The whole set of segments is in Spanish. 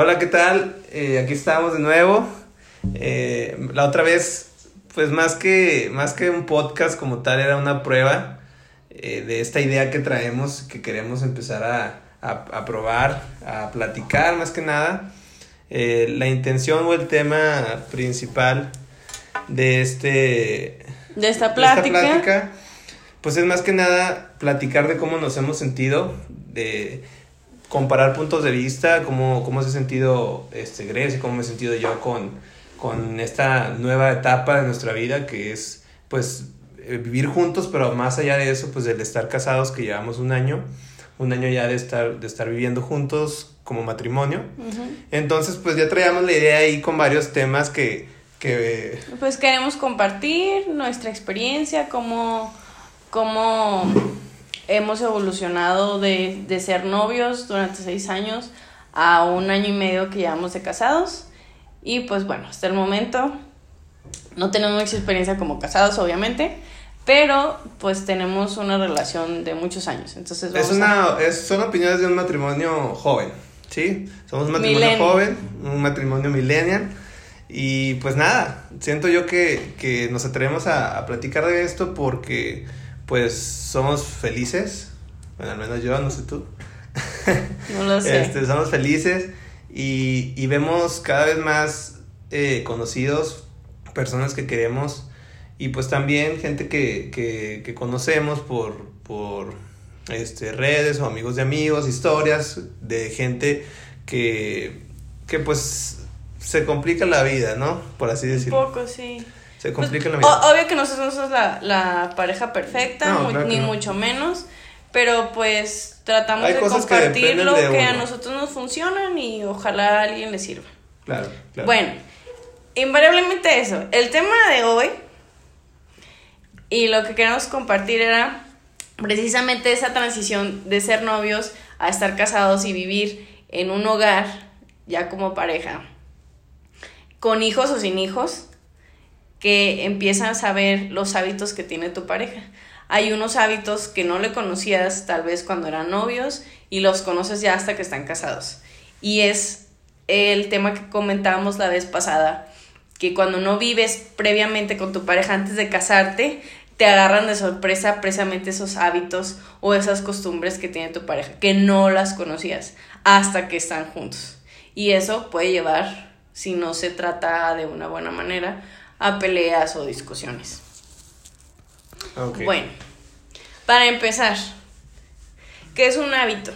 Hola, ¿qué tal? Eh, aquí estamos de nuevo. Eh, la otra vez, pues más que, más que un podcast como tal, era una prueba eh, de esta idea que traemos, que queremos empezar a, a, probar, a platicar más que nada. la intención o el tema principal de este... De esta plática. De esta plática pues es más que nada platicar de cómo nos hemos sentido, de comparar puntos de vista, cómo, cómo se ha sentido este, Grecia, cómo me he sentido yo con, con esta nueva etapa de nuestra vida que es pues eh, vivir juntos, pero más allá de eso, pues el estar casados, que llevamos un año, un año ya de estar, de estar viviendo juntos como matrimonio. Entonces, pues ya traíamos la idea ahí con varios temas que... que pues queremos compartir nuestra experiencia, cómo, cómo hemos evolucionado de, de ser novios durante seis años a un año y medio que llevamos de casados. Y pues bueno, hasta el momento no tenemos mucha experiencia como casados, obviamente, pero pues tenemos una relación de muchos años. Entonces es una, es, son opiniones de un matrimonio joven, ¿sí? Somos un matrimonio joven, un matrimonio millennial. Y pues nada, siento yo que, que nos atrevemos a, a platicar de esto porque pues somos felices. Bueno, al menos yo, no sé tú. No lo sé. Este, somos felices y, y vemos cada vez más eh, conocidos, personas que queremos y pues también gente que, que, que conocemos por, por este, redes o amigos de amigos, historias de gente que, que pues se complica la vida, ¿no? Por así decirlo. Un poco, sí. Se complica la vida. obvio que nosotros no somos la, la pareja perfecta, ni mucho menos. Pero pues tratamos de compartir lo que a nosotros nos funcionan y ojalá a alguien le sirva. Claro, claro. Bueno, invariablemente eso. El tema de hoy y lo que queremos compartir era precisamente esa transición de ser novios a estar casados y vivir en un hogar ya como pareja, con hijos o sin hijos, que empiezan a saber los hábitos que tiene tu pareja. Hay unos hábitos que no le conocías tal vez cuando eran novios y los conoces ya hasta que están casados. Y es el tema que comentábamos la vez pasada, que cuando no vives previamente con tu pareja antes de casarte, te agarran de sorpresa precisamente esos hábitos o esas costumbres que tiene tu pareja, que no las conocías hasta que están juntos. Y eso puede llevar, si no se trata de una buena manera, a peleas o discusiones. Bueno, para empezar, ¿qué es un hábito?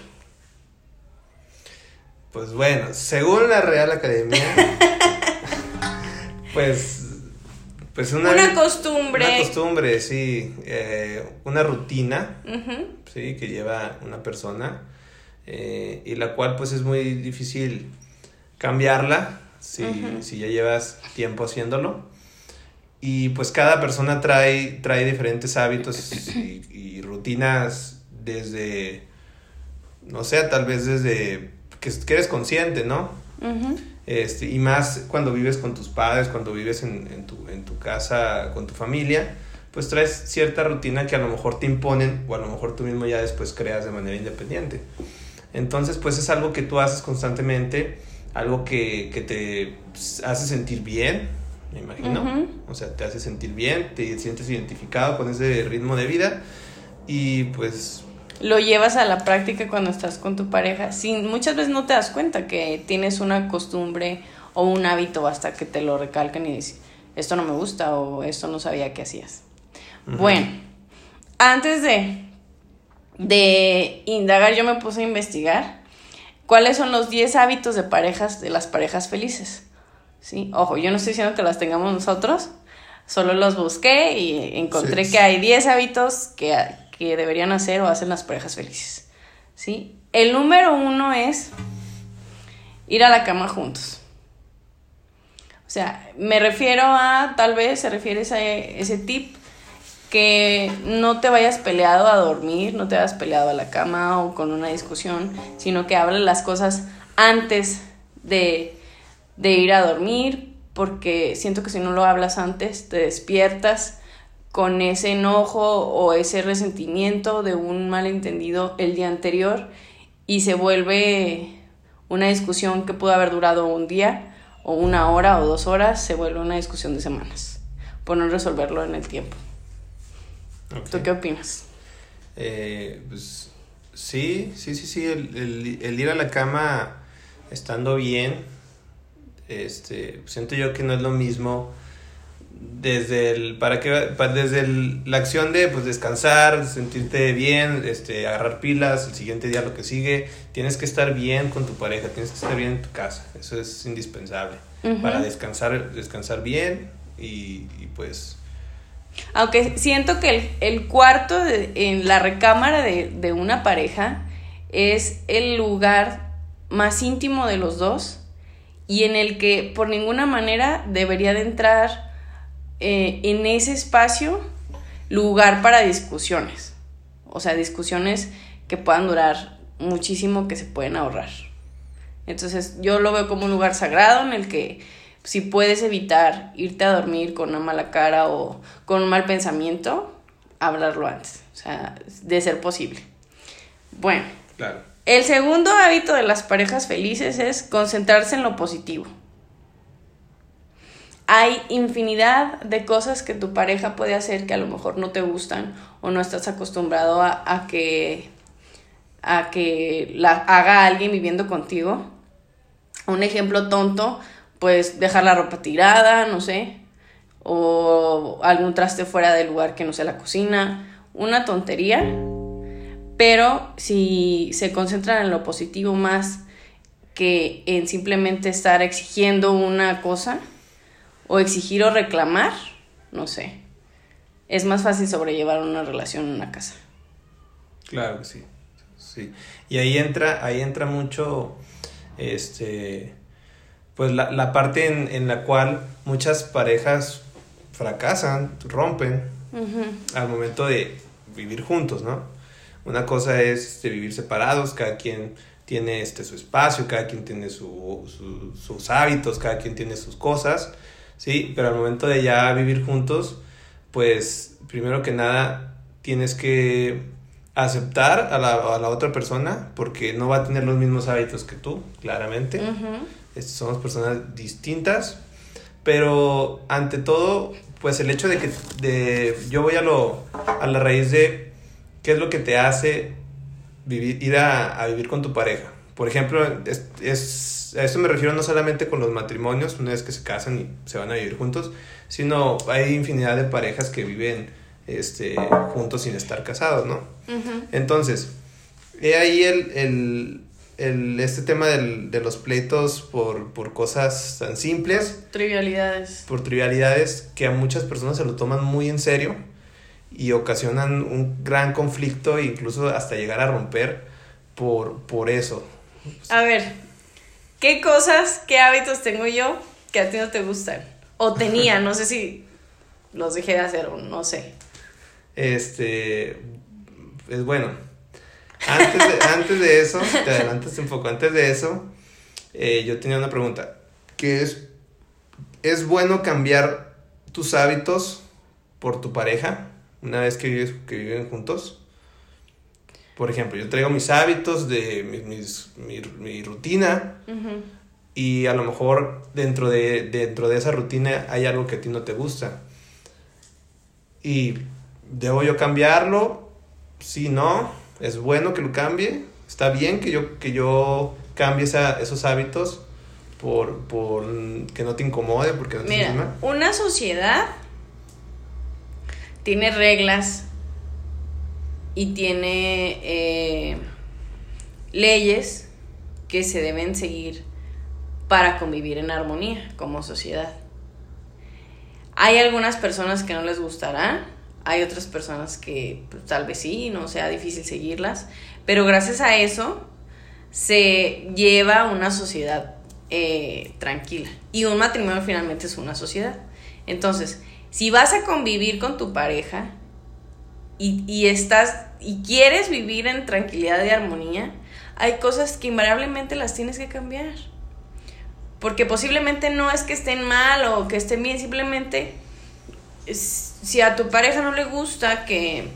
Pues bueno, según la Real Academia, pues, pues una, una costumbre. Una costumbre, sí, eh, una rutina, sí, que lleva una persona eh, y la cual pues es muy difícil cambiarla si, si ya llevas tiempo haciéndolo. Y pues cada persona trae, trae diferentes hábitos y, rutinas desde, no sé, tal vez desde que, eres consciente, ¿no? este, y más cuando vives con tus padres, cuando vives en, en, tu, en tu casa con tu familia, pues traes cierta rutina que a lo mejor te imponen o a lo mejor tú mismo ya después creas de manera independiente. Entonces, pues es algo que tú haces constantemente, algo que, que te hace sentir bien, me imagino. O sea, te hace sentir bien, te sientes identificado con ese ritmo de vida y pues... Lo llevas a la práctica cuando estás con tu pareja. Sin, muchas veces no te das cuenta que tienes una costumbre o un hábito hasta que te lo recalcan y dices, esto no me gusta o esto no sabía que hacías. Bueno, antes de, de indagar, yo me puse a investigar cuáles son los 10 hábitos de parejas, de las parejas felices. ¿Sí? Ojo, yo no estoy diciendo que las tengamos nosotros, solo los busqué y encontré que hay 10 hábitos que, que, deberían hacer o hacen las parejas felices, ¿sí? El número uno es ir a la cama juntos. O sea, me refiero a, tal vez se refiere a ese, ese tip, que no te vayas peleado a dormir, no te vayas peleado a la cama o con una discusión, sino que hables las cosas antes de de ir a dormir, porque siento que si no lo hablas antes, te despiertas con ese enojo o ese resentimiento de un malentendido el día anterior y se vuelve una discusión que pudo haber durado un día o una hora o dos horas se vuelve una discusión de semanas por no resolverlo en el tiempo. ¿Tú qué opinas? Eh, pues sí, sí, sí, sí, el, el, ir a la cama estando bien, este, siento yo que no es lo mismo desde el para que desde la acción de pues descansar sentirte bien este agarrar pilas el siguiente día lo que sigue tienes que estar bien con tu pareja tienes que estar bien en tu casa eso es indispensable para descansar descansar bien y, pues aunque siento que el, cuarto en la recámara de, de una pareja es el lugar más íntimo de los dos y en el que por ninguna manera debería de entrar eh, en ese espacio lugar para discusiones. O sea, discusiones que puedan durar muchísimo, que se pueden ahorrar. Entonces yo lo veo como un lugar sagrado en el que si puedes evitar irte a dormir con una mala cara o con un mal pensamiento, hablarlo antes. O sea, de ser posible. Bueno. El segundo hábito de las parejas felices es concentrarse en lo positivo hay infinidad de cosas que tu pareja puede hacer que a lo mejor no te gustan o no estás acostumbrado a, que a que la haga alguien viviendo contigo. Un ejemplo tonto, pues dejar la ropa tirada, no sé, o algún traste fuera del lugar que no sea la cocina, una tontería. Pero si se concentran en lo positivo más que en simplemente estar exigiendo una cosa, o exigir o reclamar, no sé. Es más fácil sobrellevar una relación en una casa. Claro que sí. Sí. Y ahí entra, ahí entra mucho este pues la, la parte en, en, la cual muchas parejas fracasan, rompen al momento de vivir juntos, ¿no? Una cosa es de vivir separados, cada quien tiene este, su espacio, cada quien tiene su, sus hábitos, cada quien tiene sus cosas, ¿sí? Pero al momento de ya vivir juntos, pues primero que nada tienes que aceptar a la, a la otra persona porque no va a tener los mismos hábitos que tú, claramente. somos personas distintas, pero ante todo, pues el hecho de que de, yo voy a, lo, a la raíz de qué es lo que te hace vivir, ir a, a vivir con tu pareja. Por ejemplo, es, es a eso me refiero no solamente con los matrimonios, una vez que se casan y se van a vivir juntos, sino hay infinidad de parejas que viven este, juntos sin estar casados, ¿no? Entonces, he ahí el, el, este tema del, de los pleitos por, por cosas tan simples. Trivialidades. Por trivialidades que a muchas personas se lo toman muy en serio y ocasionan un gran conflicto e incluso hasta llegar a romper por, por eso. A ver, ¿Qué cosas, qué hábitos tengo yo que a ti no te gustan? O tenía, no sé si los dejé de hacer o no sé. Este, es bueno. Antes de, antes de eso, te adelantaste un poco, antes de eso, eh, yo tenía una pregunta. ¿Qué es, es bueno cambiar tus hábitos por tu pareja una vez que, que viven juntos? Por ejemplo, yo traigo mis hábitos de mi, rutina y a lo mejor dentro de, dentro de esa rutina hay algo que a ti no te gusta. Y debo yo cambiarlo, si no, es bueno que lo cambie, está bien que yo, que yo cambie esos hábitos por, por que no te incomode, porque no te Mira, Una sociedad tiene reglas y tiene eh, leyes que se deben seguir para convivir en armonía como sociedad. Hay algunas personas que no les gustará, hay otras personas que pues, tal vez sí, no sea difícil seguirlas, pero gracias a eso se lleva una sociedad eh, tranquila y un matrimonio finalmente es una sociedad. Entonces, si vas a convivir con tu pareja, y, estás y quieres vivir en tranquilidad y armonía, hay cosas que invariablemente las tienes que cambiar. Porque posiblemente no es que estén mal o que estén bien, simplemente si a tu pareja no le gusta que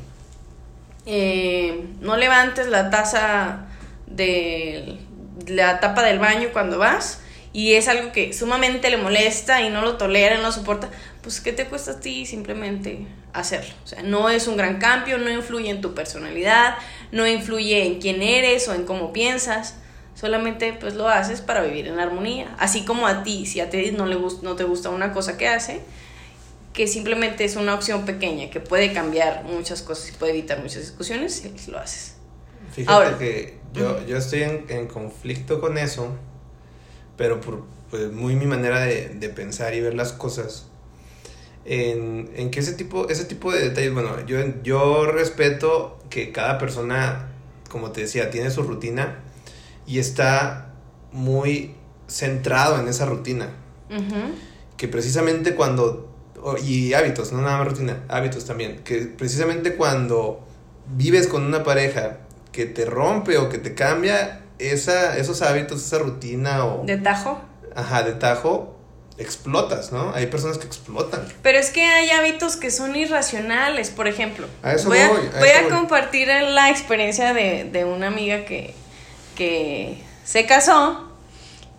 eh, no levantes la taza de, la tapa del baño cuando vas y es algo que sumamente le molesta y no lo tolera, no lo soporta, pues ¿qué te cuesta a ti simplemente hacerlo? O sea, no es un gran cambio, no influye en tu personalidad, no influye en quién eres o en cómo piensas, solamente pues lo haces para vivir en armonía. Así como a ti, si a ti no, le no te gusta una cosa que hace, que simplemente es una opción pequeña que puede cambiar muchas cosas y puede evitar muchas discusiones, lo haces. Fíjate que yo, yo estoy en, en conflicto con eso pero por pues, muy mi manera de, de, pensar y ver las cosas, en, en, que ese tipo, ese tipo de detalles, bueno, yo, yo respeto que cada persona, como te decía, tiene su rutina y está muy centrado en esa rutina. Que precisamente cuando, y hábitos, no nada más rutina, hábitos también, que precisamente cuando vives con una pareja que te rompe o que te cambia, esa, esos hábitos, esa rutina o... De tajo. Ajá, de tajo, explotas, ¿no? Hay personas que explotan. Pero es que hay hábitos que son irracionales, por ejemplo. A eso voy, a, voy, a, compartir la experiencia de, de una amiga que, que se casó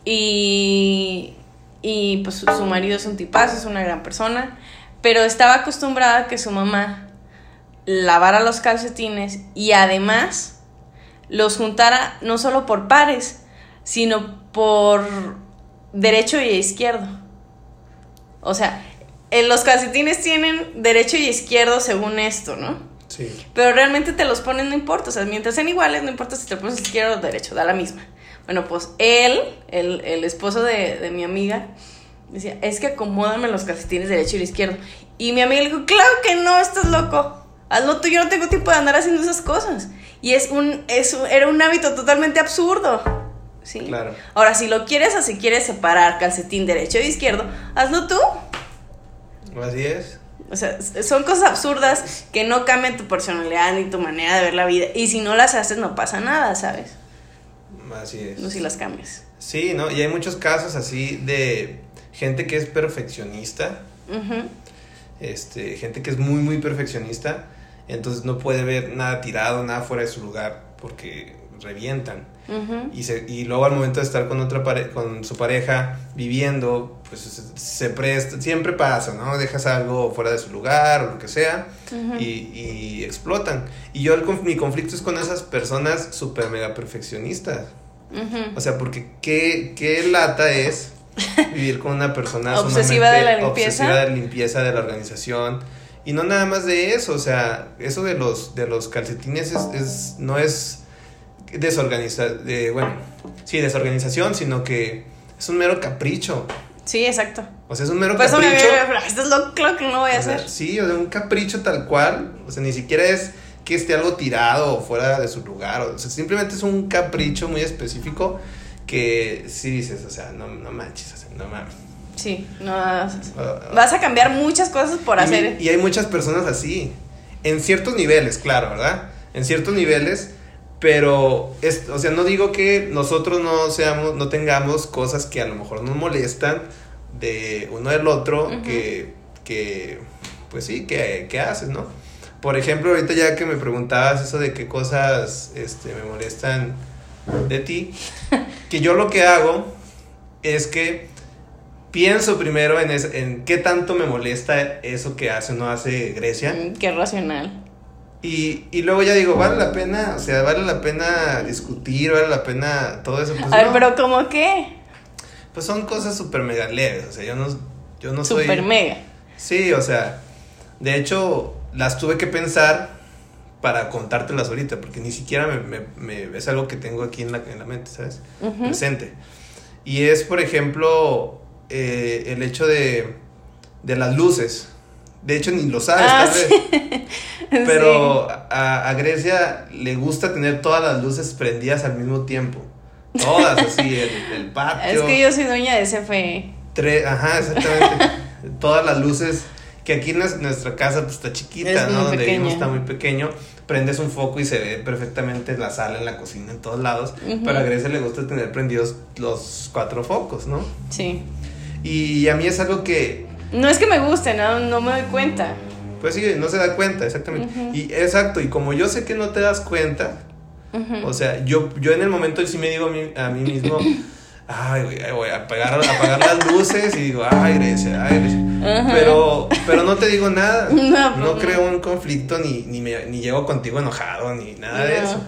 y, y pues su marido es un tipazo, es una gran persona, pero estaba acostumbrada a que su mamá lavara los calcetines y además los juntara no solo por pares, sino por derecho y izquierdo. O sea, en los calcetines tienen derecho y izquierdo según esto, ¿no? Sí. Pero realmente te los ponen, no importa. O sea, mientras sean iguales, no importa si te pones izquierdo o derecho, da la misma. Bueno, pues él, el, el esposo de, de, mi amiga, decía, es que acomódame los calcetines derecho y izquierdo. Y mi amiga le dijo, claro que no, estás loco. Hazlo tú, yo no tengo tiempo de andar haciendo esas cosas. Y es un, es era un hábito totalmente absurdo. ¿Sí? Claro. Ahora, si lo quieres o si quieres separar calcetín derecho e izquierdo, hazlo tú. Así es. O sea, son cosas absurdas que no cambian tu personalidad ni tu manera de ver la vida. Y si no las haces, no pasa nada, ¿sabes? Así es. No si las cambias. Sí, ¿no? Y hay muchos casos así de gente que es perfeccionista. Este, gente que es muy, muy perfeccionista entonces no puede ver nada tirado, nada fuera de su lugar, porque revientan. y, se, y luego al momento de estar con otra pare con su pareja viviendo, pues se, presta, siempre pasa, ¿no? Dejas algo fuera de su lugar o lo que sea y, y, explotan. Y yo mi conflicto es con esas personas súper mega perfeccionistas. O sea, porque qué, qué lata es vivir con una persona obsesiva de la limpieza. Obsesiva de la limpieza de la organización y no nada más de eso, o sea, eso de los, de los calcetines es, es no es desorganización, de, bueno, sí, desorganización, sino que es un mero capricho. Sí, exacto. O sea, es un mero capricho. esto es lo, que no voy a hacer. sí, o sea, un capricho tal cual, o sea, ni siquiera es que esté algo tirado o fuera de su lugar, o sea, simplemente es un capricho muy específico que sí dices, o sea, no, no manches, o sea, no mames. Sí, no. Vas a cambiar muchas cosas por hacer. Y hay muchas personas así. En ciertos niveles, claro, ¿verdad? En ciertos niveles. Pero, es, o sea, no digo que nosotros no seamos, no tengamos cosas que a lo mejor nos molestan de uno del otro, que, que, pues sí, que, que haces, ¿no? Por ejemplo, ahorita ya que me preguntabas eso de qué cosas este, me molestan de ti, que yo lo que hago es que pienso primero en, en qué tanto me molesta eso que hace o no hace Grecia. Mm, qué racional. Y, y, luego ya digo, vale la pena, o sea, vale la pena discutir, vale la pena todo eso. Pues a ver, pero ¿cómo qué? Pues son cosas súper mega leves, o sea, yo no, yo no soy... Súper mega. Sí, o sea, de hecho, las tuve que pensar para contártelas ahorita, porque ni siquiera me, me, es algo que tengo aquí en la, en la mente, ¿sabes? Presente. Y es, por ejemplo, eh, el hecho de, de las luces. De hecho, ni lo sabes, ah, Pero a, Grecia le gusta tener todas las luces prendidas al mismo tiempo. Todas, así, el, patio. Es que yo soy dueña de CFE. Tres, ajá, exactamente. todas las luces. Que aquí en nuestra casa pues, está chiquita, ¿no? Donde vivimos está muy pequeño. Prendes un foco y se ve perfectamente en la sala, en la cocina, en todos lados. Pero a Grecia le gusta tener prendidos los cuatro focos, ¿no? Sí. Y a mí es algo que... No es que me guste, no, no me doy cuenta. Pues sí, no se da cuenta, exactamente. Y exacto, y como yo sé que no te das cuenta, O sea, yo, yo en el momento sí me digo a mí, a mí mismo, ay, voy a apagar, apagar las luces y digo, ay, Grecia, ay, Grecia. Pero, pero no te digo nada. No, pues creo un conflicto ni, ni, me, ni llego contigo enojado ni nada de eso.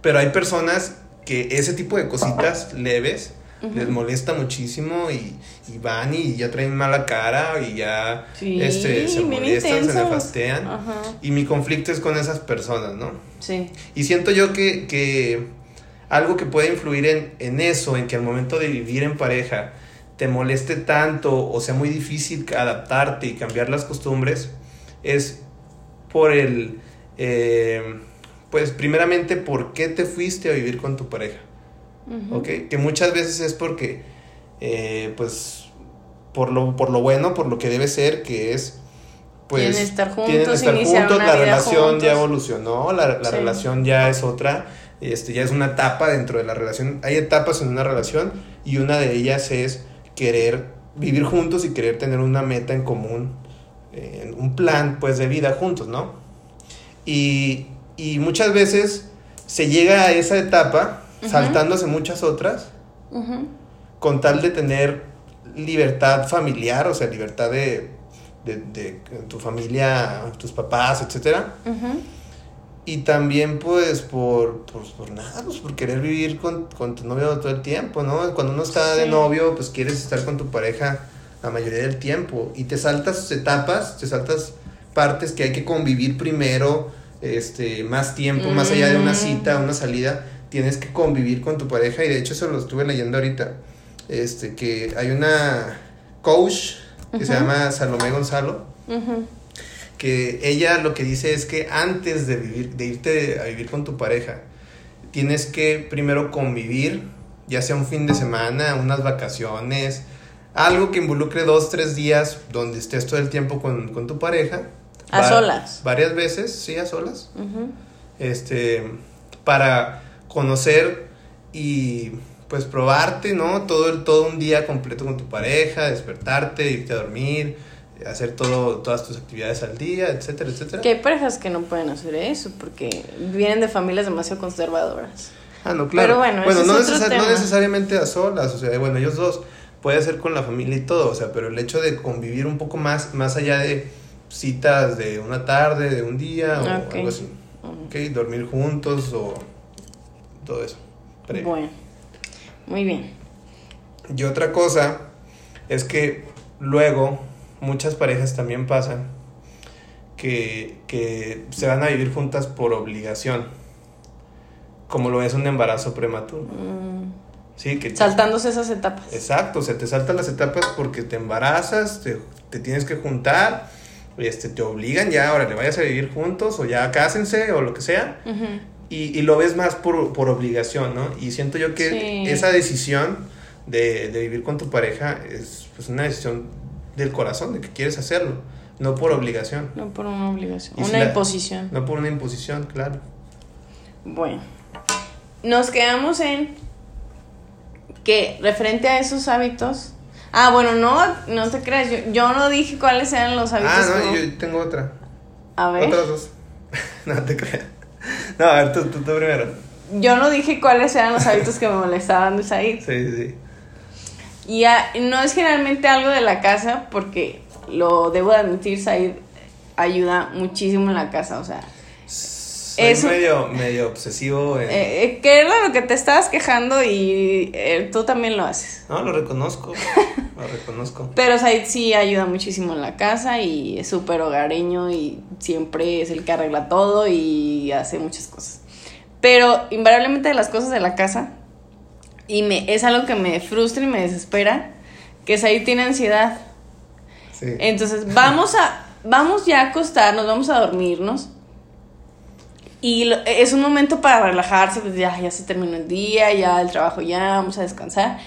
Pero hay personas que ese tipo de cositas leves les molesta muchísimo y, y, van y ya traen mala cara y ya este, se molestan, se nefastean. Y mi conflicto es con esas personas, ¿no? Sí. Y siento yo que, que algo que puede influir en, en eso, en que al momento de vivir en pareja te moleste tanto o sea muy difícil adaptarte y cambiar las costumbres, es por el... Eh, pues primeramente, ¿por qué te fuiste a vivir con tu pareja? Que muchas veces es porque, eh, pues, por lo, por lo bueno, por lo que debe ser, que es, pues, tienen estar juntos, estar juntos la relación ya evolucionó, la, la relación ya es otra, este, ya es una etapa dentro de la relación. Hay etapas en una relación y una de ellas es querer vivir juntos y querer tener una meta en común, eh, un plan, pues, de vida juntos, ¿no? Y, y muchas veces se llega a esa etapa saltándose muchas otras, con tal de tener libertad familiar, o sea, libertad de, de, tu familia, tus papás, etcétera. Y también, pues, por, pues, por nada, pues, por querer vivir con, con, tu novio todo el tiempo, ¿no? Cuando uno está de novio, pues, quieres estar con tu pareja la mayoría del tiempo. Y te saltas etapas, te saltas partes que hay que convivir primero, este, más tiempo, más allá de una mm. cita, una salida tienes que convivir con tu pareja y de hecho eso lo estuve leyendo ahorita, este, que hay una coach que se llama Salomé Gonzalo, que ella lo que dice es que antes de, vivir, de irte a vivir con tu pareja, tienes que primero convivir, ya sea un fin de semana, unas vacaciones, algo que involucre dos, tres días donde estés todo el tiempo con, tu pareja. A solas. Varias veces, sí, a solas. Este, para conocer y pues probarte, ¿no? Todo, todo un día completo con tu pareja, despertarte, irte a dormir, hacer todo, todas tus actividades al día, etcétera, etcétera. Que hay parejas que no pueden hacer eso porque vienen de familias demasiado conservadoras. Ah, no, claro. Pero bueno, no, no necesariamente a solas, o sea, bueno, ellos dos puede ser con la familia y todo, o sea, pero el hecho de convivir un poco más, más allá de citas de una tarde, de un día o algo así. Ok, dormir juntos o todo eso. Bueno, muy bien. Y otra cosa es que luego muchas parejas también pasan que, que se van a vivir juntas por obligación, como lo es un embarazo prematuro. Mm. Sí, que Saltándose esas etapas. Exacto, se te saltan las etapas porque te embarazas, te, te tienes que juntar, este, te obligan ya, ahora le vayas a vivir juntos o ya cásense o lo que sea. Y, y lo ves más por, por, obligación, ¿no? Y siento yo que esa decisión de, de, vivir con tu pareja es pues, una decisión del corazón, de que quieres hacerlo, no por obligación. No por una obligación, una imposición. no por una imposición, claro. Bueno, nos quedamos en que referente a esos hábitos... Ah, bueno, no, no te creas, yo, yo no dije cuáles eran los hábitos. Ah, no, yo tengo otra. A ver. Otras dos. no te creas. No, a ver, tú, tú, primero. Yo no dije cuáles eran los hábitos que me molestaban de Said. Sí, sí. Y no es generalmente algo de la casa, porque lo debo admitir, Said ayuda muchísimo en la casa, o sea. Es medio, medio obsesivo. En... Eh, eh, que era lo que te estabas quejando y eh, tú también lo haces. No, lo reconozco. lo reconozco. Pero Said sí ayuda muchísimo en la casa y es súper hogareño y siempre es el que arregla todo y hace muchas cosas. Pero invariablemente de las cosas de la casa, y me, es algo que me frustra y me desespera, que Said tiene ansiedad. Sí. Entonces vamos a, vamos ya a acostarnos, vamos a dormirnos. Y es un momento para relajarse, pues ya, ya se terminó el día, ya el trabajo ya, vamos a descansar.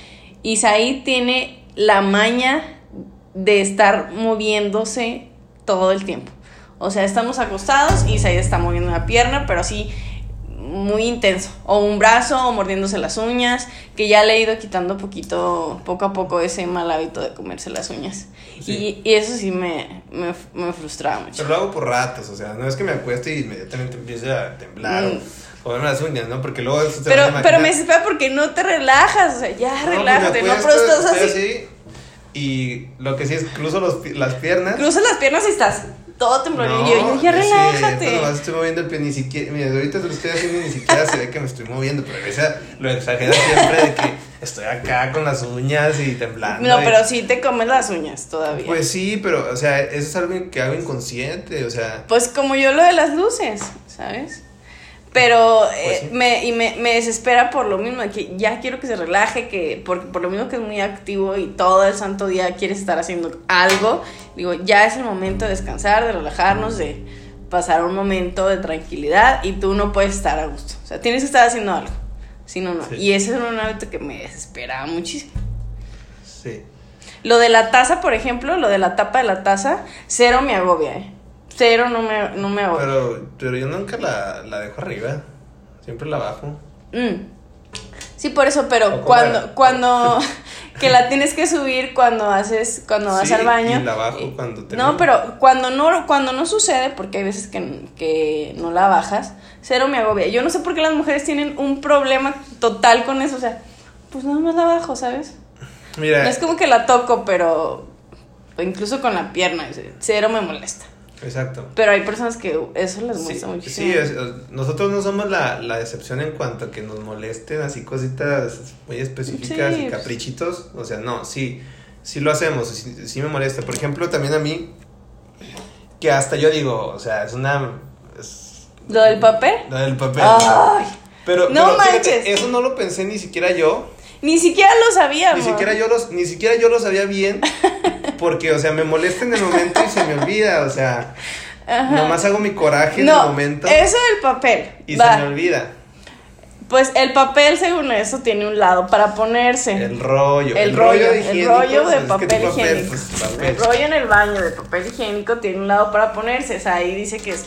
Y Said tiene la maña de estar moviéndose todo el tiempo. O sea, estamos acostados y Said está moviendo una pierna, pero así muy intenso. O un brazo, o mordiéndose las uñas, que ya le he ido quitando poquito, poco a poco ese mal hábito de comerse las uñas. Y, eso sí me, me, frustraba mucho. Pero lo hago por ratos, o sea, no es que me acueste y inmediatamente empiece a temblar. Mm. Joderme las uñas, ¿no? Porque luego eso Pero, pero me desespera porque no te relajas, o sea, ya No, pues me relájate, no, pero estás así. Y lo que sí es, cruzo los las piernas. Cruzas las piernas y estás todo tembloroso. No, y yo, ya relájate. cierto, nomás estoy moviendo el pie, ni siquiera, mira, ahorita te lo estoy haciendo y ni siquiera se ve que me estoy moviendo, pero a veces lo exagera siempre de que estoy acá con las uñas y temblando. No, y- pero sí te comes las uñas todavía. Pues sí, pero, o sea, eso es algo que hago inconsciente, o sea, Pues como yo lo de las luces, ¿sabes? Pero eh, Pues sí. me, y me, me desespera por lo mismo, de que ya quiero que se relaje, que por, por lo mismo que es muy activo y todo el santo día quieres estar haciendo algo, digo, ya es el momento de descansar, de relajarnos, de pasar un momento de tranquilidad y tú no puedes estar a gusto. O sea, tienes que estar haciendo algo. Si no, no. Sí. Y ese es un hábito que me desespera muchísimo. sí. Lo de la taza, por ejemplo, lo de la tapa de la taza, cero me agobia, ¿eh? Cero no me, no me agobia. Pero, pero yo nunca la, la dejo arriba, siempre la bajo. Mm. Sí, por eso, pero cuando, cuando, que la tienes que subir cuando haces, cuando vas al baño. y la bajo cuando termino. No, pero cuando no, cuando no sucede, porque hay veces que, que no la bajas, cero me agobia. Yo no sé por qué las mujeres tienen un problema total con eso, o sea, pues nada más la bajo, ¿sabes? Mira, No es como que la toco, pero incluso con la pierna, cero me molesta. Exacto. Pero hay personas que eso les Sí, molesta muchísimo. sí, es- nosotros no somos la, la excepción en cuanto a que nos molesten así cositas muy específicas Sí, y pues. caprichitos. O sea, no, sí, sí lo hacemos, sí, sí me molesta. Por ejemplo, también a mí, que hasta yo digo, o sea, es una... es- Lo del papel. lo del papel. Ay, pero, no pero fíjate, manches. eso no lo pensé ni siquiera yo. ni siquiera lo sabía, Ni siquiera yo los, ni siquiera yo lo sabía bien. Porque, o sea, me molesta en el momento y se me olvida. O sea, Ajá. nomás hago mi coraje en el momento eso del papel. y va. se me olvida. Pues el papel, según eso, tiene un lado para ponerse. El rollo. El rollo, de el rollo pues, de es que papel higiénico. pues, papel. El rollo en el baño de papel higiénico tiene un lado para ponerse. O sea, ahí dice que es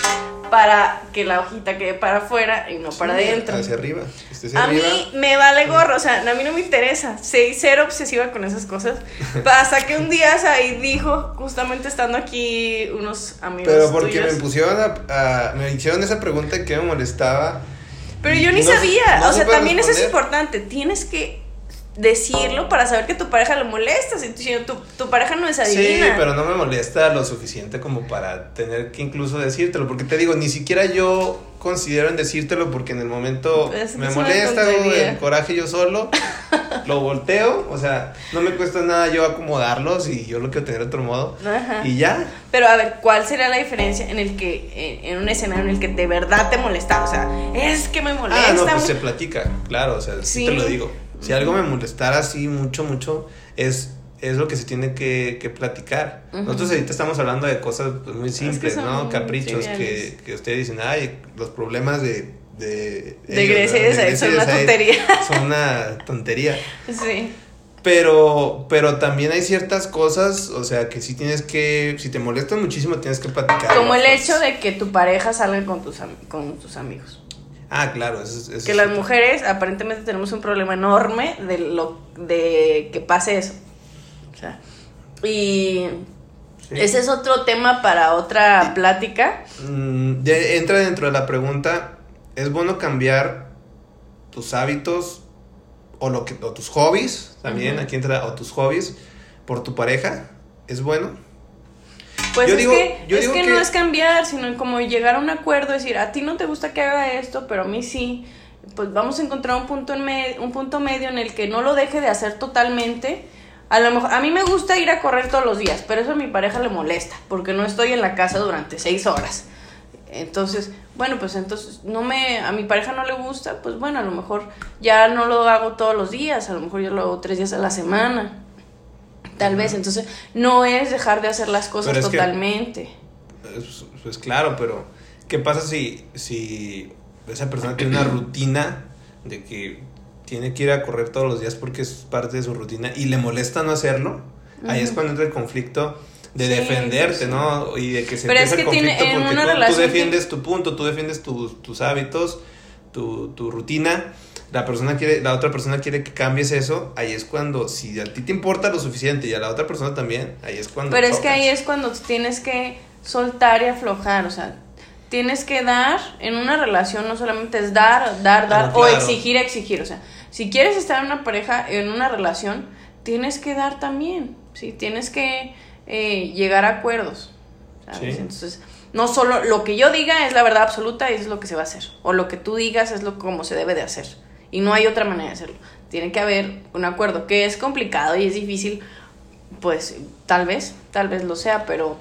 para que la hojita quede para afuera y no para Sí, adentro. Hacia arriba. hacia A arriba. mí me vale gorro, o sea, a mí no me interesa. Soy cero obsesiva con esas cosas. Hasta que un día ahí dijo, justamente estando aquí unos amigos Pero porque tuyos. me pusieron a, a- me hicieron esa pregunta que me molestaba. Pero yo ni No sabía. no o se sea, también eso es importante. Tienes que decirlo para saber que tu pareja le molesta. Si tu, tu, tu pareja no es Sí, adivina. pero no me molesta lo suficiente como para tener que incluso decírtelo. Porque te digo, ni siquiera yo considero en decírtelo porque en el momento Pues, me molesta, el coraje yo solo, lo volteo, o sea, no me cuesta nada yo acomodarlos y yo lo quiero tener de otro modo. Ajá. Y ya, Pero a ver, ¿cuál sería la diferencia en el que, en, en un escenario en el que de verdad te molesta? O sea, es que me molesta. Ah, no, pues se platica, claro, o sea, sí, Sí. te lo digo. Si algo me molestara así mucho, mucho, es, es lo que se tiene que, que platicar. Nosotros ahorita estamos hablando de cosas pues, muy simples, ¿no? Caprichos que, que ustedes dicen, ay, los problemas de... De, De Grecia son una tontería. Son una tontería. Sí. Pero, pero también hay ciertas cosas, o sea, que sí tienes que, si te molestan muchísimo, tienes que platicar. Como el hecho de que tu pareja salga con tus, con tus amigos. Ah, claro, eso, es- eso Que es las mujeres aparentemente tenemos un problema enorme de lo de que pase eso. O sea, y Sí. ese es otro tema para otra plática. Mm, de- entra dentro de la pregunta, ¿es bueno cambiar tus hábitos o, lo que, o tus hobbies? También aquí entra, o tus hobbies por tu pareja. ¿Es bueno? Pues Yo es digo- que, yo es digo que que- no es cambiar, sino como llegar a un acuerdo, decir, a ti no te gusta que haga esto, pero a mí sí. Pues vamos a encontrar un punto, en me- un punto medio en el que no lo deje de hacer totalmente. A lo mejor, a mí me gusta ir a correr todos los días, pero eso a mi pareja le molesta, porque no estoy en la casa durante seis horas. Entonces, bueno, pues entonces no me, a mi pareja no le gusta, pues bueno, a lo mejor ya no lo hago todos los días, a lo mejor yo lo hago tres días a la semana. Tal vez, entonces no es dejar de hacer las cosas que- totalmente. Pues, pues claro, pero ¿qué pasa si, si esa persona tiene una rutina de que tiene que ir a correr todos los días porque es parte de su rutina y le molesta no hacerlo? Ahí es cuando entra el conflicto de Sí, defenderte, sí. ¿no? Y de que se Pero es empieza que el conflicto tiene- porque una tú, tú defiendes tu punto, tú defiendes tus, tus hábitos, tu, tu rutina. La persona quiere, la otra persona quiere que cambies eso, ahí es cuando, si a ti te importa lo suficiente y a la otra persona también, ahí es cuando Pero es que ahí es cuando tienes que soltar y aflojar, o sea, tienes que dar en una relación, no solamente es dar, dar, dar, Ah, o claro. exigir, exigir. O sea, si quieres estar en una pareja, en una relación, tienes que dar también, ¿sí? Tienes que eh, llegar a acuerdos, ¿sabes? Sí. Entonces, no solo lo que yo diga es la verdad absoluta y es lo que se va a hacer, o lo que tú digas es lo como se debe de hacer, y no hay otra manera de hacerlo. Tiene que haber un acuerdo, que es complicado y es difícil, pues tal vez, tal vez lo sea, pero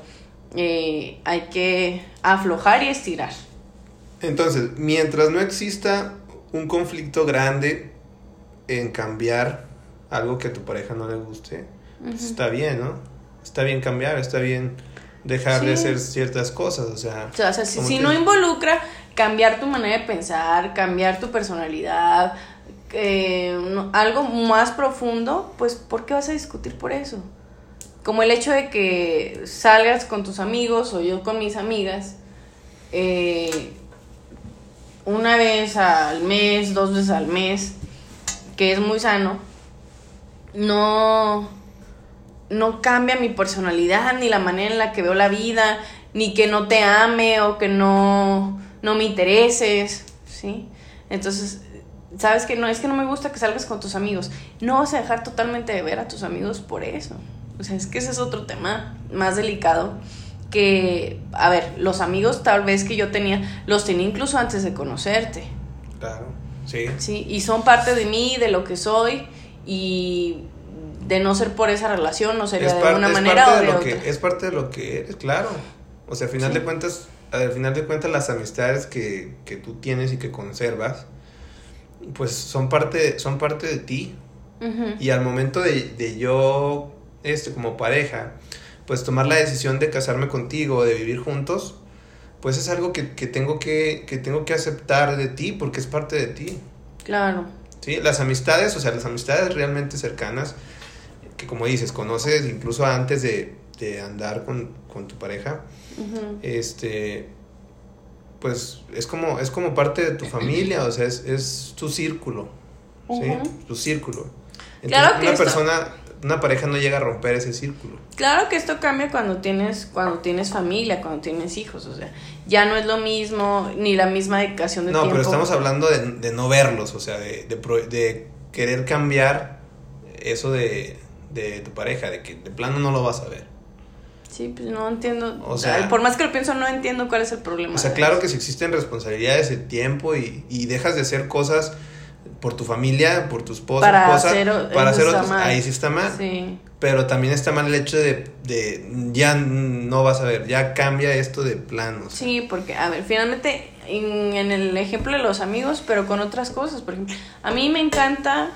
eh, hay que aflojar y estirar. Entonces, mientras no exista un conflicto grande en cambiar algo que a tu pareja no le guste, pues está bien, ¿no? Está bien cambiar, está bien dejar de hacer ciertas cosas, o sea... O sea, o sea, si, no involucra cambiar tu manera de pensar, cambiar tu personalidad, eh, no- algo más profundo, pues ¿por qué vas a discutir por eso? Como el hecho de que salgas con tus amigos o yo con mis amigas, eh, una vez al mes, dos veces al mes, que es muy sano, no, no cambia mi personalidad, ni la manera en la que veo la vida, ni que no te ame o que no, no me intereses, ¿sí? Entonces, sabes que no es que no me gusta que salgas con tus amigos. No vas a dejar totalmente de ver a tus amigos por eso. O sea, es que ese es otro tema más delicado que, a ver, los amigos tal vez que yo tenía, los tenía incluso antes de conocerte. Claro, sí. Sí, y son parte de mí, de lo que soy, y de no ser por esa relación, no sería Es, de par- una es manera parte o de de lo otra. que es parte de lo que eres, claro. O sea, al final Sí. de cuentas, al final de cuentas las amistades que, que tú tienes y que conservas, pues son parte, son parte de ti. Y al momento de, de yo, este, como pareja, pues tomar la decisión de casarme contigo o de vivir juntos, pues es algo que, que tengo que, que tengo que aceptar de ti porque es parte de ti. Claro, ¿sí? Las amistades, o sea, las amistades realmente cercanas, que como dices, conoces incluso antes de, de andar con, con tu pareja, Ujú. este, pues es como, es como parte de tu familia, o sea, es, es tu círculo, ¿sí? Tu círculo. Entonces, Claro que una esto- persona, una pareja no llega a romper ese círculo. Claro que esto cambia cuando tienes, cuando tienes familia, cuando tienes hijos, o sea, ya no es lo mismo, ni la misma dedicación de No, tiempo. pero estamos hablando de, de no verlos, o sea, de, de, de querer cambiar eso de, de tu pareja, de que de plano no lo vas a ver. Sí, pues no entiendo, O sea- por más que lo pienso, no entiendo cuál es el problema. O sea, claro eso. que si existen responsabilidades de tiempo y, y dejas de hacer cosas por tu familia, por tu esposa, Para esposa, hacer para hacer otros, ahí sí está mal. Sí, Pero también está mal el hecho de, de ya no vas a ver, ya cambia esto de plano. o sea. sí, porque, a ver, finalmente, en, en el ejemplo de los amigos, pero con otras cosas, por ejemplo, a mí me encanta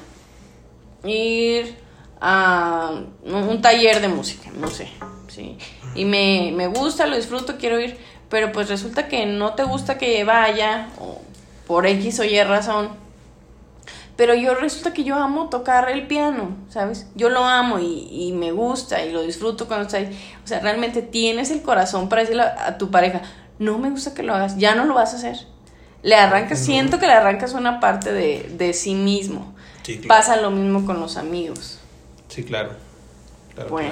ir a un taller de música, no sé, sí, y me, me gusta, lo disfruto, quiero ir, pero pues resulta que no te gusta que vaya, o por X o Y razón, pero yo resulta que yo amo tocar el piano, ¿sabes? Yo lo amo y, y me gusta y lo disfruto cuando está ahí. O sea, realmente tienes el corazón para decirle a, a tu pareja, no me gusta que lo hagas, ya no lo vas a hacer. Le arrancas, No. siento que le arrancas una parte de, de sí mismo. Sí, claro. Pasa lo mismo con los amigos. Sí, claro. Claro, Bueno.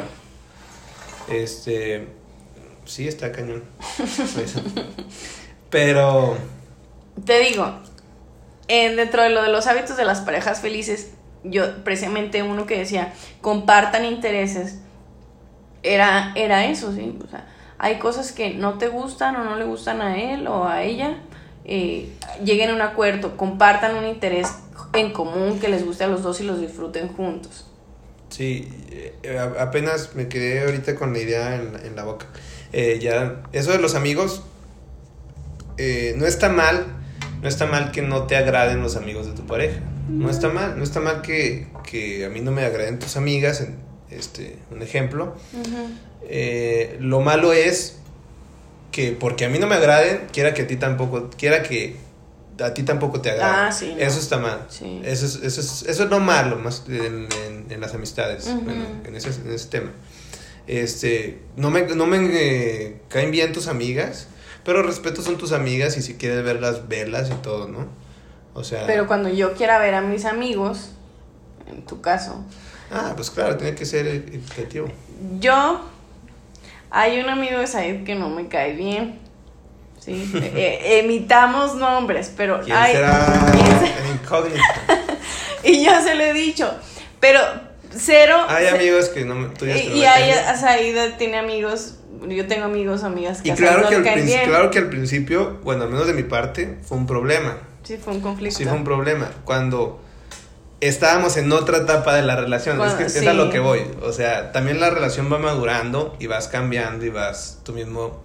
claro. Este. Sí, está cañón. Pero. Te digo, eh, dentro de lo de los hábitos de las parejas felices, yo precisamente uno que decía, compartan intereses, era, era eso, ¿sí? O sea, hay cosas que no te gustan o no le gustan a él o a ella, eh, lleguen a un acuerdo, compartan un interés en común que les guste a los dos y los disfruten juntos. Sí, eh, a- apenas me quedé ahorita con la idea en, en la boca. Eh, ya, eso de los amigos, eh, no está mal, no está mal que no te agraden los amigos de tu pareja. No está mal, no está mal que, que a mí no me agraden tus amigas, en, este, un ejemplo. Eh, lo malo es que porque a mí no me agraden, quiera que a ti tampoco, quiera que a ti tampoco te agraden. Ah, sí, no. Eso está mal. Sí. Eso, es, eso, es, eso es lo malo más en, en- en las amistades, bueno, en, ese, en ese tema. Este, no me, no me eh, caen bien tus amigas, pero respeto son tus amigas y si quieres verlas, verlas y todo, ¿no? O sea... Pero cuando yo quiera ver a mis amigos, en tu caso, Ah, pues claro, tiene que ser equitativo. Yo, hay un amigo de Said que no me cae bien. Sí, eh, emitamos nombres, pero... ¿Quién será? Incógnito. y yo se lo he dicho, pero cero... Hay amigos que no... Tú ya y hay, Saida tiene amigos yo tengo amigos, amigas que y claro que, al claro que al principio, bueno, al menos de mi parte, fue un problema. Sí, fue un conflicto. Sí, fue un problema. Cuando estábamos en otra etapa de la relación, es que es a lo que voy. O sea, también la relación va madurando y vas cambiando y vas tú mismo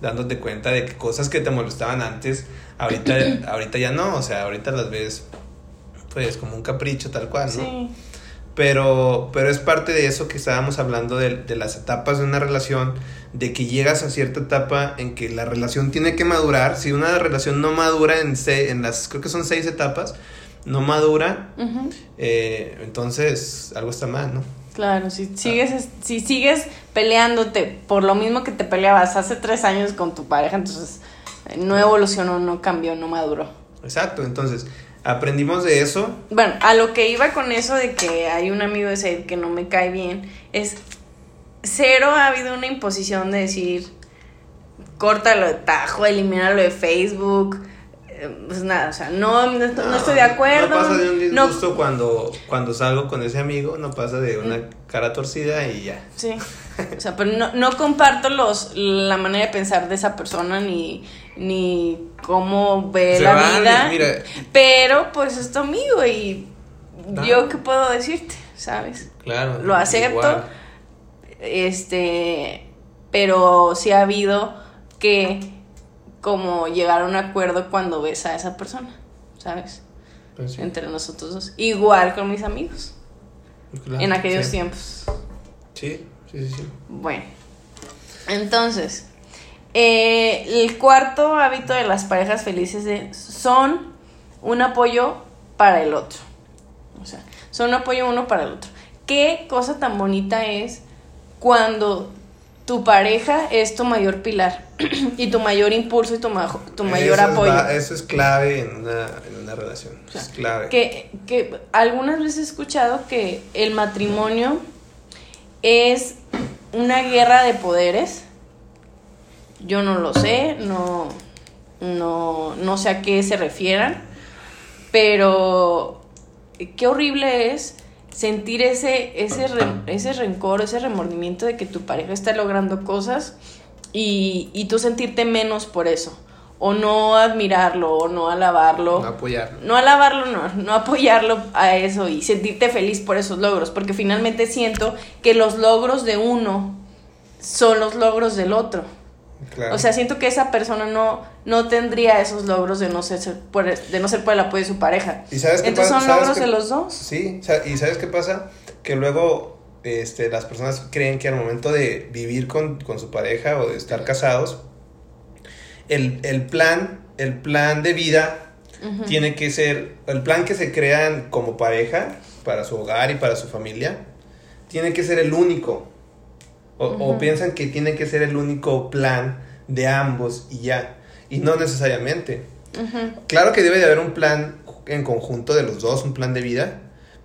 dándote cuenta de que cosas que te molestaban antes, ahorita, ahorita ya no. O sea, ahorita las ves pues como un capricho tal cual, ¿no? Sí. Pero, pero es parte de eso que estábamos hablando de, de, las etapas de una relación, de que llegas a cierta etapa en que la relación tiene que madurar. Si una relación no madura en, en las, creo que son seis etapas, no madura, eh, entonces algo está mal, ¿no? Claro, si sigues, si sigues peleándote por lo mismo que te peleabas hace tres años con tu pareja, entonces eh, no evolucionó, no cambió, no maduró. Exacto, entonces aprendimos de eso. Bueno, a lo que iba con eso de que hay un amigo de Said que no me cae bien, es cero ha habido una imposición de decir, córtalo de tajo, elimínalo de Facebook. Eh, pues nada, o sea, no, no, estoy de acuerdo. No pasa de un disgusto cuando, cuando salgo con ese amigo, no pasa de una mm. cara torcida y ya. Sí. O sea, pero no, no comparto los, la manera de pensar de esa persona ni, ni cómo ve la vida. Pero pues es tu amigo y yo qué puedo decirte, ¿sabes? Claro. Lo acepto. Este, pero sí ha habido que como llegar a un acuerdo cuando ves a esa persona, ¿sabes? Pues Entre nosotros dos. Igual con mis amigos. en aquellos tiempos. Sí, sí, sí, sí. Bueno. Entonces, eh, el cuarto hábito de las parejas felices son un apoyo para el otro. O sea, son un apoyo uno para el otro. Qué cosa tan bonita es cuando tu pareja es tu mayor pilar y tu mayor impulso y tu, tu mayor apoyo. eso es clave en una, en una relación. es clave. Que, que algunas veces he escuchado que el matrimonio es una guerra de poderes yo no lo sé, no, no, no sé a qué se refieran, pero qué horrible es sentir ese, ese, ese rencor, ese remordimiento de que tu pareja está logrando cosas y, y tú sentirte menos por eso. O no admirarlo, o no alabarlo. No apoyarlo. No alabarlo, no, no apoyarlo a eso y sentirte feliz por esos logros. Porque finalmente siento que los logros de uno son los logros del otro. O sea, siento que esa persona no, no tendría esos logros de no ser, por, de no ser por el apoyo de su pareja. ¿Y sabes Entonces son logros de los dos. Sí, y ¿sabes qué pasa? Que luego este, las personas creen que al momento de vivir con, su pareja o de estar casados, el, plan, el plan de vida tiene que ser, el plan que se crean como pareja para su hogar y para su familia, tiene que ser el único. O, piensan que tiene que ser el único plan de ambos y ya. Y no necesariamente. Claro que debe de haber un plan en conjunto de los dos, un plan de vida,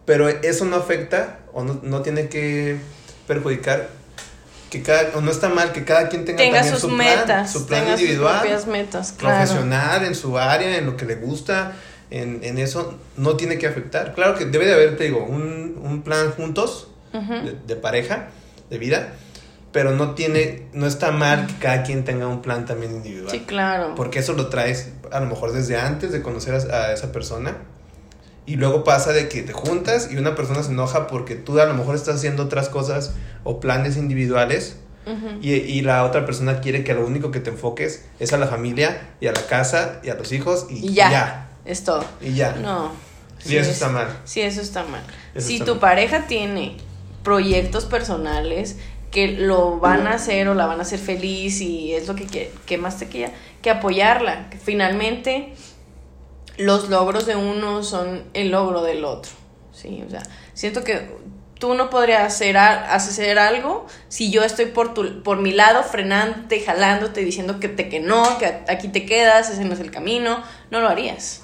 pero eso no afecta o no, tiene que perjudicar que cada, o no está mal que cada quien tenga, también sus su metas, plan, su plan individual, metas, profesional, en su área, en lo que le gusta, en, eso no tiene que afectar. Claro que debe de haber, te digo, un, plan juntos de, pareja, de vida, pero no tiene, no está mal que cada quien tenga un plan también individual. Sí, claro. Porque eso lo traes a lo mejor desde antes de conocer a, esa persona. Y luego pasa de que te juntas y una persona se enoja porque tú a lo mejor estás haciendo otras cosas o planes individuales y, y, la otra persona quiere que lo único que te enfoques es a la familia y a la casa y a los hijos y, ya. Es todo. Y ya. No. Y eso está mal. Sí, eso está mal. si tu pareja tiene proyectos personales, que lo van a hacer o la van a hacer feliz y es lo que, que, más te queda, que apoyarla. Que finalmente los logros de uno son el logro del otro. Sí, o sea, siento que tú no podrías hacer, hacer algo si yo estoy por, tu, por mi lado frenándote, jalándote, diciéndote que, que no, que aquí te quedas, ese no es el camino, no lo harías.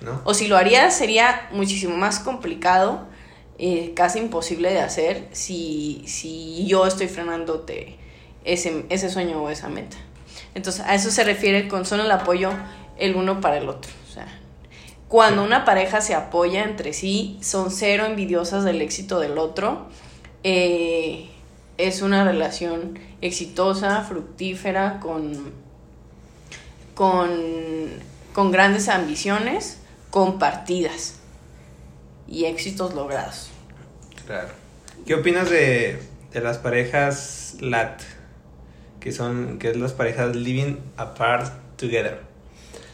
¿No? O si lo harías sería muchísimo más complicado eh, casi imposible de hacer si, si yo estoy frenándote ese, ese sueño o esa meta. Entonces, a eso se refiere con solo el apoyo el uno para el otro. O sea, cuando una pareja se apoya entre sí, son cero envidiosas del éxito del otro. Eh, es una relación exitosa, fructífera, con, con, con grandes ambiciones compartidas y éxitos logrados. Claro. ¿Qué opinas de, de las parejas LAT? Que son, que es las parejas living apart together.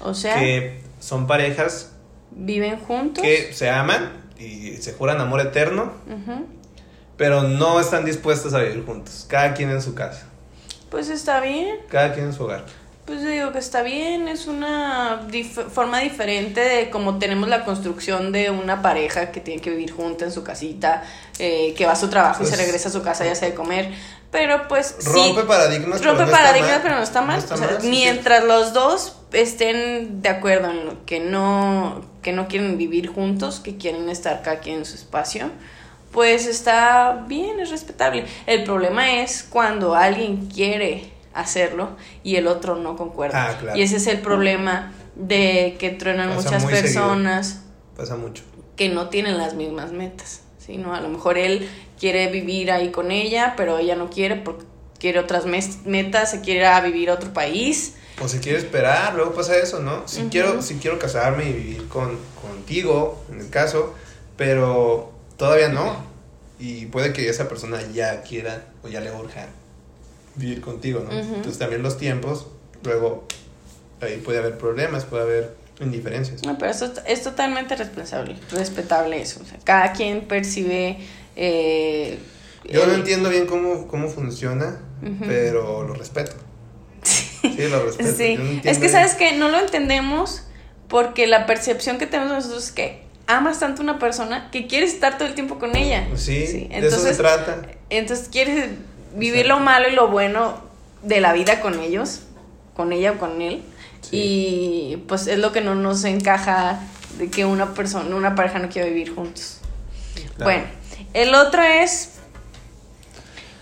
O sea, que son parejas viven juntos. que se aman y se juran amor eterno, Ujú. pero no están dispuestos a vivir juntos. Cada quien en su casa, Pues está bien. cada quien en su hogar. Pues yo digo que está bien, es una dif- forma diferente de como tenemos la construcción de una pareja que tiene que vivir junta en su casita, eh, que va a su trabajo y Pues- se regresa a su casa y hace de comer. Pero pues sí, Rompe paradigmas, pero rompe paradigmas, pero no está mal. No está O sea, mal, sí, mientras los dos estén de acuerdo en lo que no, que no quieren vivir juntos, que quieren estar cada quien en su espacio, pues está bien, es respetable. El problema es cuando alguien quiere hacerlo y el otro no concuerda. Ah, claro. Y ese es el problema de que truenan Pasa muchas seguido. personas Pasa mucho. que no tienen las mismas metas, ¿sí? ¿no? A lo mejor él quiere vivir ahí con ella, pero ella no quiere porque quiere otras metas, se quiere ir a vivir a otro país. O se quiere esperar, luego pasa eso, ¿no? Si quiero, si quiero casarme y vivir con, contigo, en el caso, pero todavía no. Y puede que esa persona ya quiera o ya le urja vivir contigo, ¿no? Entonces también los tiempos, luego ahí puede haber problemas, puede haber indiferencias. No, pero eso es totalmente responsable, respetable eso. O sea, cada quien percibe... eh, Yo no entiendo bien cómo, cómo funciona, pero lo respeto. Sí, lo respeto. Sí, no es que sabes que no lo entendemos porque la percepción que tenemos nosotros es que amas tanto a una persona que quieres estar todo el tiempo con ella. Sí, de eso se trata. entonces quieres vivir lo malo y lo bueno de la vida con ellos, con ella o con él. Sí. Y pues es lo que no nos encaja de que una persona, una pareja no quiere vivir juntos. Claro. Bueno, el otro es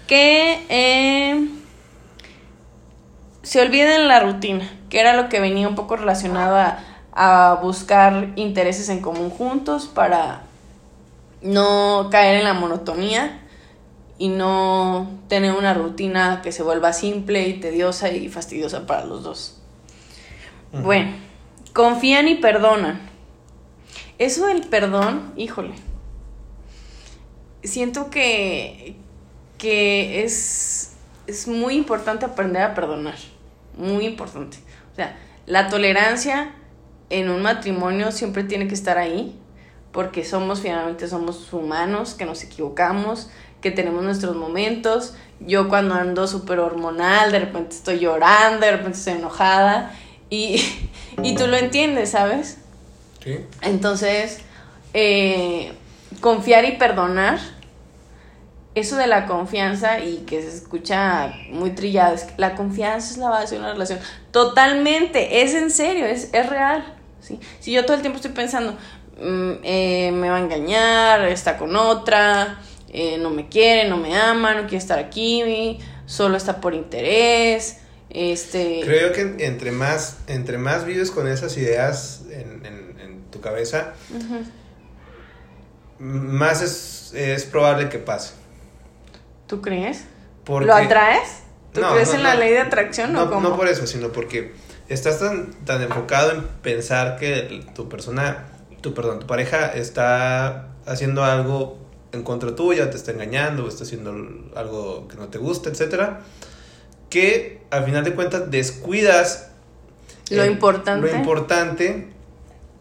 que eh, se olviden la rutina, que era lo que venía un poco relacionado a, a buscar intereses en común juntos para no caer en la monotonía y no tener una rutina que se vuelva simple y tediosa y fastidiosa para los dos. Bueno, confían y perdonan. Eso del perdón, híjole. Siento que, que es, es muy importante aprender a perdonar. Muy importante. O sea, la tolerancia en un matrimonio siempre tiene que estar ahí. Porque somos, finalmente, somos humanos, que nos equivocamos, que tenemos nuestros momentos. Yo cuando ando súper hormonal, de repente estoy llorando, de repente estoy enojada. Y, y tú lo entiendes, ¿sabes? Sí. Entonces, eh, confiar y perdonar, eso de la confianza y que se escucha muy trillado, es que la confianza es la base de una relación. Totalmente, es en serio, es, es real. ¿sí? Si yo todo el tiempo estoy pensando, mm, eh, me va a engañar, está con otra, eh, no me quiere, no me ama, no quiere estar aquí, solo está por interés. Este, Creo que entre más, entre más vives con esas ideas en, en- en tu cabeza, más es, es probable que pase. ¿Tú crees? Porque, ¿Lo atraes? ¿Tú No, crees no, en la ley de atracción No, o cómo? no por eso, sino porque estás tan, tan enfocado en pensar que tu persona, tu, perdón, tu pareja está haciendo algo en contra tuya, te está engañando, o está haciendo algo que no te gusta, etcétera, que al final de cuentas descuidas Lo importante. Lo importante,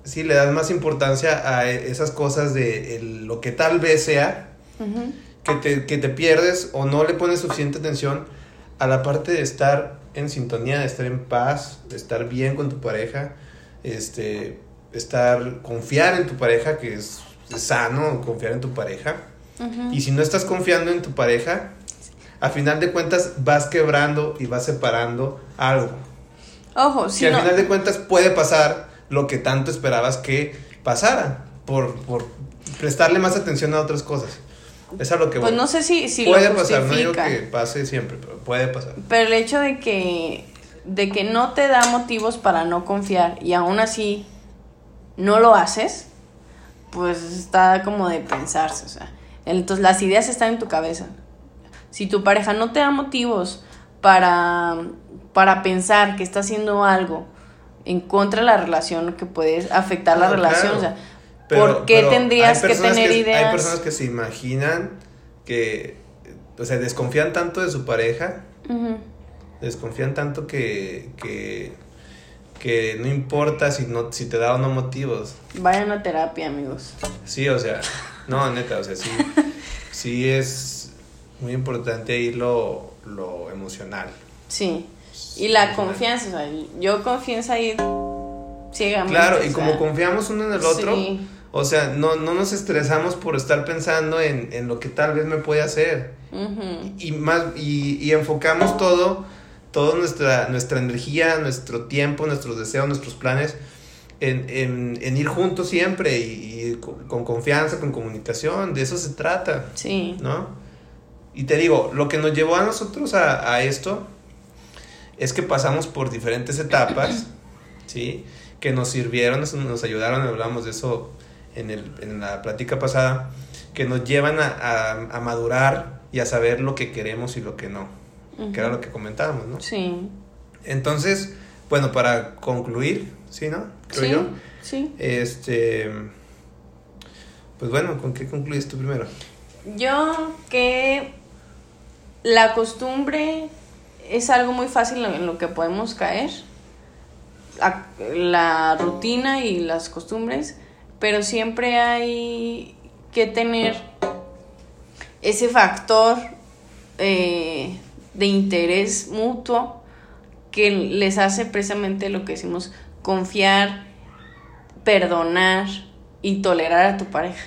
sí, le das más importancia a esas cosas de el- lo que tal vez sea, Ujú. que te, que te pierdes o no le pones suficiente atención a la parte de estar en sintonía, de estar en paz, de estar bien con tu pareja, este, estar, confiar en tu pareja, que es sano confiar en tu pareja. Y si no estás confiando en tu pareja, a final de cuentas vas quebrando y vas separando algo. Ojo, Que si al final de cuentas puede pasar lo que tanto esperabas que pasara, por, por prestarle más atención a otras cosas. Es a lo que pues voy. no sé si, si puede lo pasar, no digo que pase siempre, pero puede pasar. Pero el hecho de que de que no te da motivos para no confiar y aún así no lo haces, pues está como de pensarse, o sea, entonces las ideas están en tu cabeza. Si tu pareja no te da motivos para, para pensar que está haciendo algo en contra de la relación que puede afectar la relación, o sea, ¿por qué tendrías que tener ideas? Hay personas que se imaginan que, o sea, desconfían tanto de su pareja, desconfían tanto que, que, que no importa si, no, si te da o no motivos. Vayan a terapia, amigos. Sí, o sea, no, neta, o sea, sí, sí es muy importante ahí lo, lo emocional. Sí, y la confianza, o sea, yo confianza ahí ciegamente. Claro, y como confiamos uno en el otro, o sea, no, no nos estresamos por estar pensando en, en lo que tal vez me puede hacer. y, más, y, y enfocamos todo, toda nuestra, nuestra energía, nuestro tiempo, nuestros deseos, nuestros planes en, en, en ir juntos siempre y, con, confianza, con comunicación, de eso se trata. Sí. ¿No? Y te digo, lo que nos llevó a nosotros a, a esto es que pasamos por diferentes etapas, ¿sí? Que nos sirvieron, nos ayudaron, hablamos de eso en, el, en la plática pasada, que nos llevan a, a, madurar y a saber lo que queremos y lo que no, que era lo que comentábamos, ¿no? Sí. Entonces, bueno, para concluir, ¿sí, no? Creo sí, yo. Sí. Este, pues bueno, ¿con qué concluyes tú primero? Yo que la costumbre es algo muy fácil en lo que podemos caer, la rutina y las costumbres, pero siempre hay que tener ese factor eh, de interés mutuo que les hace precisamente lo que decimos confiar, perdonar y tolerar a tu pareja,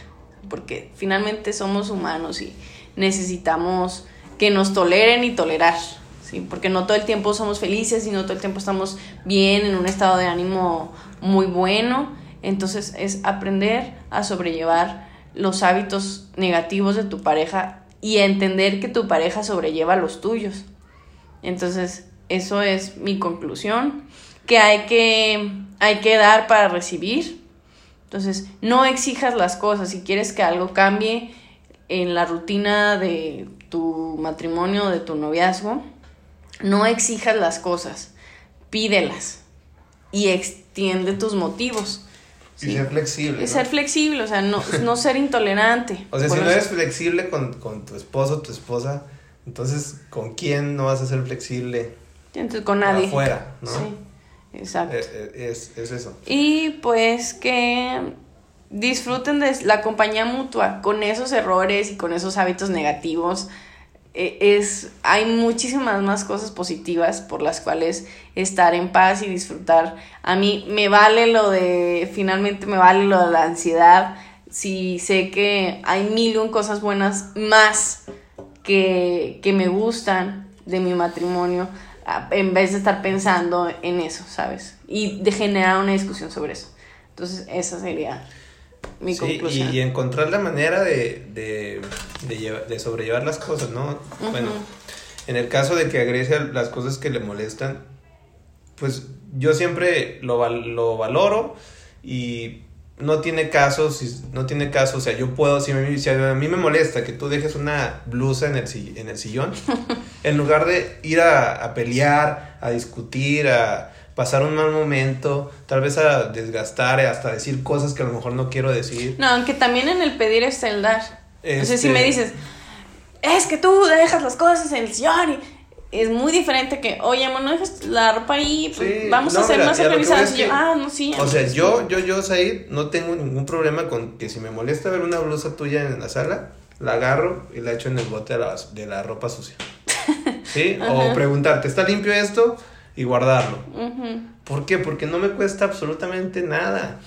porque finalmente somos humanos y necesitamos que nos toleren y tolerar. ¿sí? Porque no todo el tiempo somos felices y no todo el tiempo estamos bien, en un estado de ánimo muy bueno. Entonces es aprender a sobrellevar los hábitos negativos de tu pareja y entender que tu pareja sobrelleva los tuyos. Entonces, eso es mi conclusión, que hay que, hay que dar para recibir. Entonces, no exijas las cosas. Si quieres que algo cambie en la rutina de tu matrimonio, de tu noviazgo, no exijas las cosas, pídelas y extiende tus motivos. Y ser flexible. Y ser flexible, o sea, no, no ser intolerante. O sea, si no eres flexible con, tu esposo tu esposa, entonces, ¿con quién no vas a ser flexible? Entonces, con nadie. Afuera, ¿no? Sí, exacto. Eh, eh, es, es eso. Y pues que disfruten de la compañía mutua con esos errores y con esos hábitos negativos es, hay muchísimas más cosas positivas por las cuales estar en paz y disfrutar. A mí me vale lo de, finalmente me vale lo de la ansiedad, si sé que hay mil un cosas buenas más que, que me gustan de mi matrimonio, en vez de estar pensando en eso, ¿sabes? Y de generar una discusión sobre eso. Entonces, esa sería mi conclusión. Y, encontrar la manera de, de, de, sobrellevar las cosas, ¿no? Bueno, en el caso de que agrese las cosas que le molestan, pues yo siempre lo, lo valoro y no tiene caso, si no tiene caso, o sea, yo puedo, si, me, si, a mí me molesta que tú dejes una blusa en el, en el sillón, en lugar de ir a, a pelear, a discutir, a, pasar un mal momento, tal vez a desgastar, hasta decir cosas que a lo mejor no quiero decir. No, aunque también en el pedir está el dar. O sea, si me este dices, es que tú dejas las cosas en el sillón y es muy diferente que, oye, amor, no dejes la ropa ahí, pues, vamos a ser más organizados. yo, ah, no, sí. O sea, yo, yo, yo, Said, no tengo ningún problema con que si me molesta ver una blusa tuya en la sala, la agarro y la echo en el bote de la, de la ropa sucia. ¿Sí? o preguntarte, ¿está limpio esto? Y guardarlo. ¿Por qué? Porque no me cuesta absolutamente nada.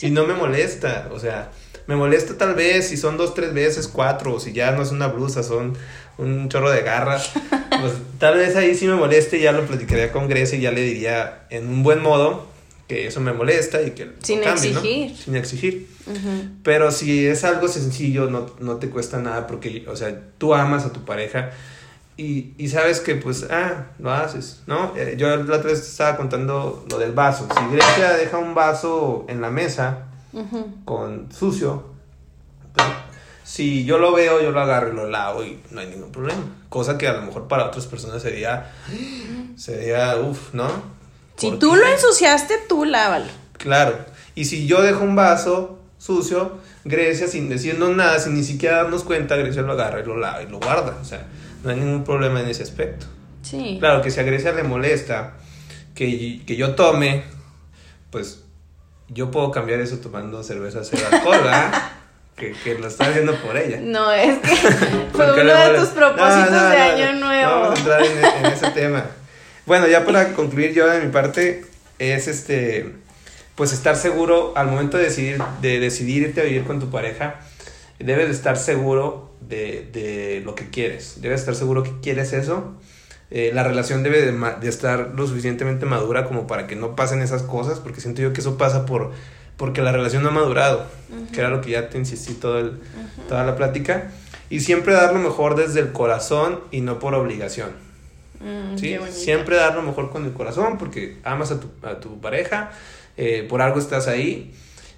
Y no me molesta. O sea, me molesta tal vez si son dos, tres veces, cuatro, o si ya no es una blusa, son un chorro de garras. pues tal vez ahí sí me moleste ya lo platicaría con Grecia y ya le diría en un buen modo que eso me molesta y que sin exigir sin exigir pero si es algo sencillo no, no te cuesta nada porque o sea tú amas a tu pareja y, y sabes que pues, ah, lo haces, ¿no? Eh, yo la otra vez estaba contando lo del vaso. Si Grecia deja un vaso en la mesa con sucio, pues, si yo lo veo, yo lo agarro y lo lavo y no hay ningún problema. Cosa que a lo mejor para otras personas sería, sería, uff, ¿no? Si tú lo ensuciaste, tú lávalo. Claro. Y si yo dejo un vaso sucio, Grecia, sin decirnos nada, sin ni siquiera darnos cuenta, Grecia lo agarra y lo lava y lo guarda. O sea, no hay ningún problema en ese aspecto. Sí. Claro que si a Grecia le molesta que, que yo tome, pues yo puedo cambiar eso tomando cerveza cero alcohol, ¿verdad? que, que lo está haciendo por ella. No, es que fue uno de tus propósitos de año nuevo. No vamos a entrar en, en ese tema. Bueno, ya para concluir yo de mi parte, es este pues estar seguro al momento de decidir, de decidirte a vivir con tu pareja, debes de estar seguro de, de lo que quieres, debes estar seguro que quieres eso. Eh, la relación debe de, de, estar lo suficientemente madura como para que no pasen esas cosas, porque siento yo que eso pasa por porque la relación no ha madurado, uh -huh. que era lo que ya te insistí todo el, uh -huh. toda la plática, y siempre dar lo mejor desde el corazón y no por obligación. Mm, ¿sí? Siempre dar lo mejor con el corazón porque amas a tu, a tu pareja, eh, por algo estás ahí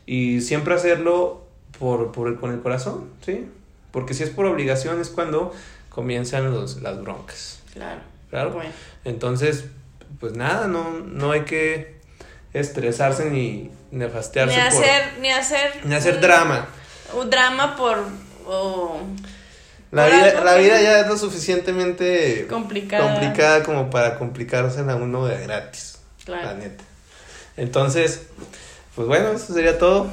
y siempre hacerlo por, por el, con el corazón, ¿sí? Porque si es por obligación es cuando comienzan los, las broncas. Claro. Claro. Bueno. Entonces, pues nada, no, no hay que estresarse ni nefastearse. Ni hacer, por, ni hacer, ni hacer un, drama. Un drama por... Oh, la, por vida, la vida ya es lo suficientemente complicada. complicada como para complicársela a uno de gratis. Claro. La neta. Entonces, pues bueno, eso sería todo.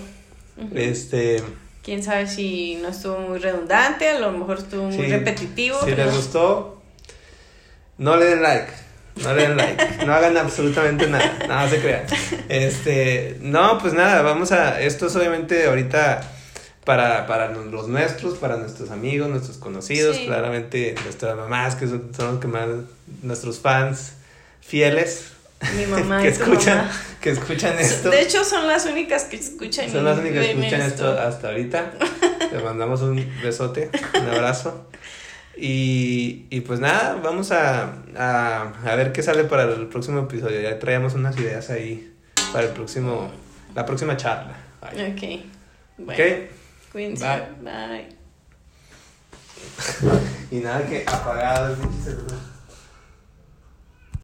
Uh -huh. Este. Quién sabe si no estuvo muy redundante, a lo mejor estuvo muy sí, repetitivo. Si pero... les gustó, no le den like. No le den like, no hagan absolutamente nada, nada se crean. Este, no, pues nada, vamos a. Esto es obviamente ahorita para, para los nuestros, para nuestros amigos, nuestros conocidos, sí. claramente nuestras mamás, que son, son los que más, nuestros fans fieles, mi mamá que y tu escuchan mamá. que escuchan esto De hecho, son las únicas que escuchan. son las únicas que escuchan esto. esto hasta ahorita les mandamos un besote un abrazo y, y pues nada vamos a, a, a ver qué sale para el próximo episodio ya traíamos unas ideas ahí para el próximo la próxima charla Bye. ok bueno, okay. cuídense Bye. bye y nada que apagado el celular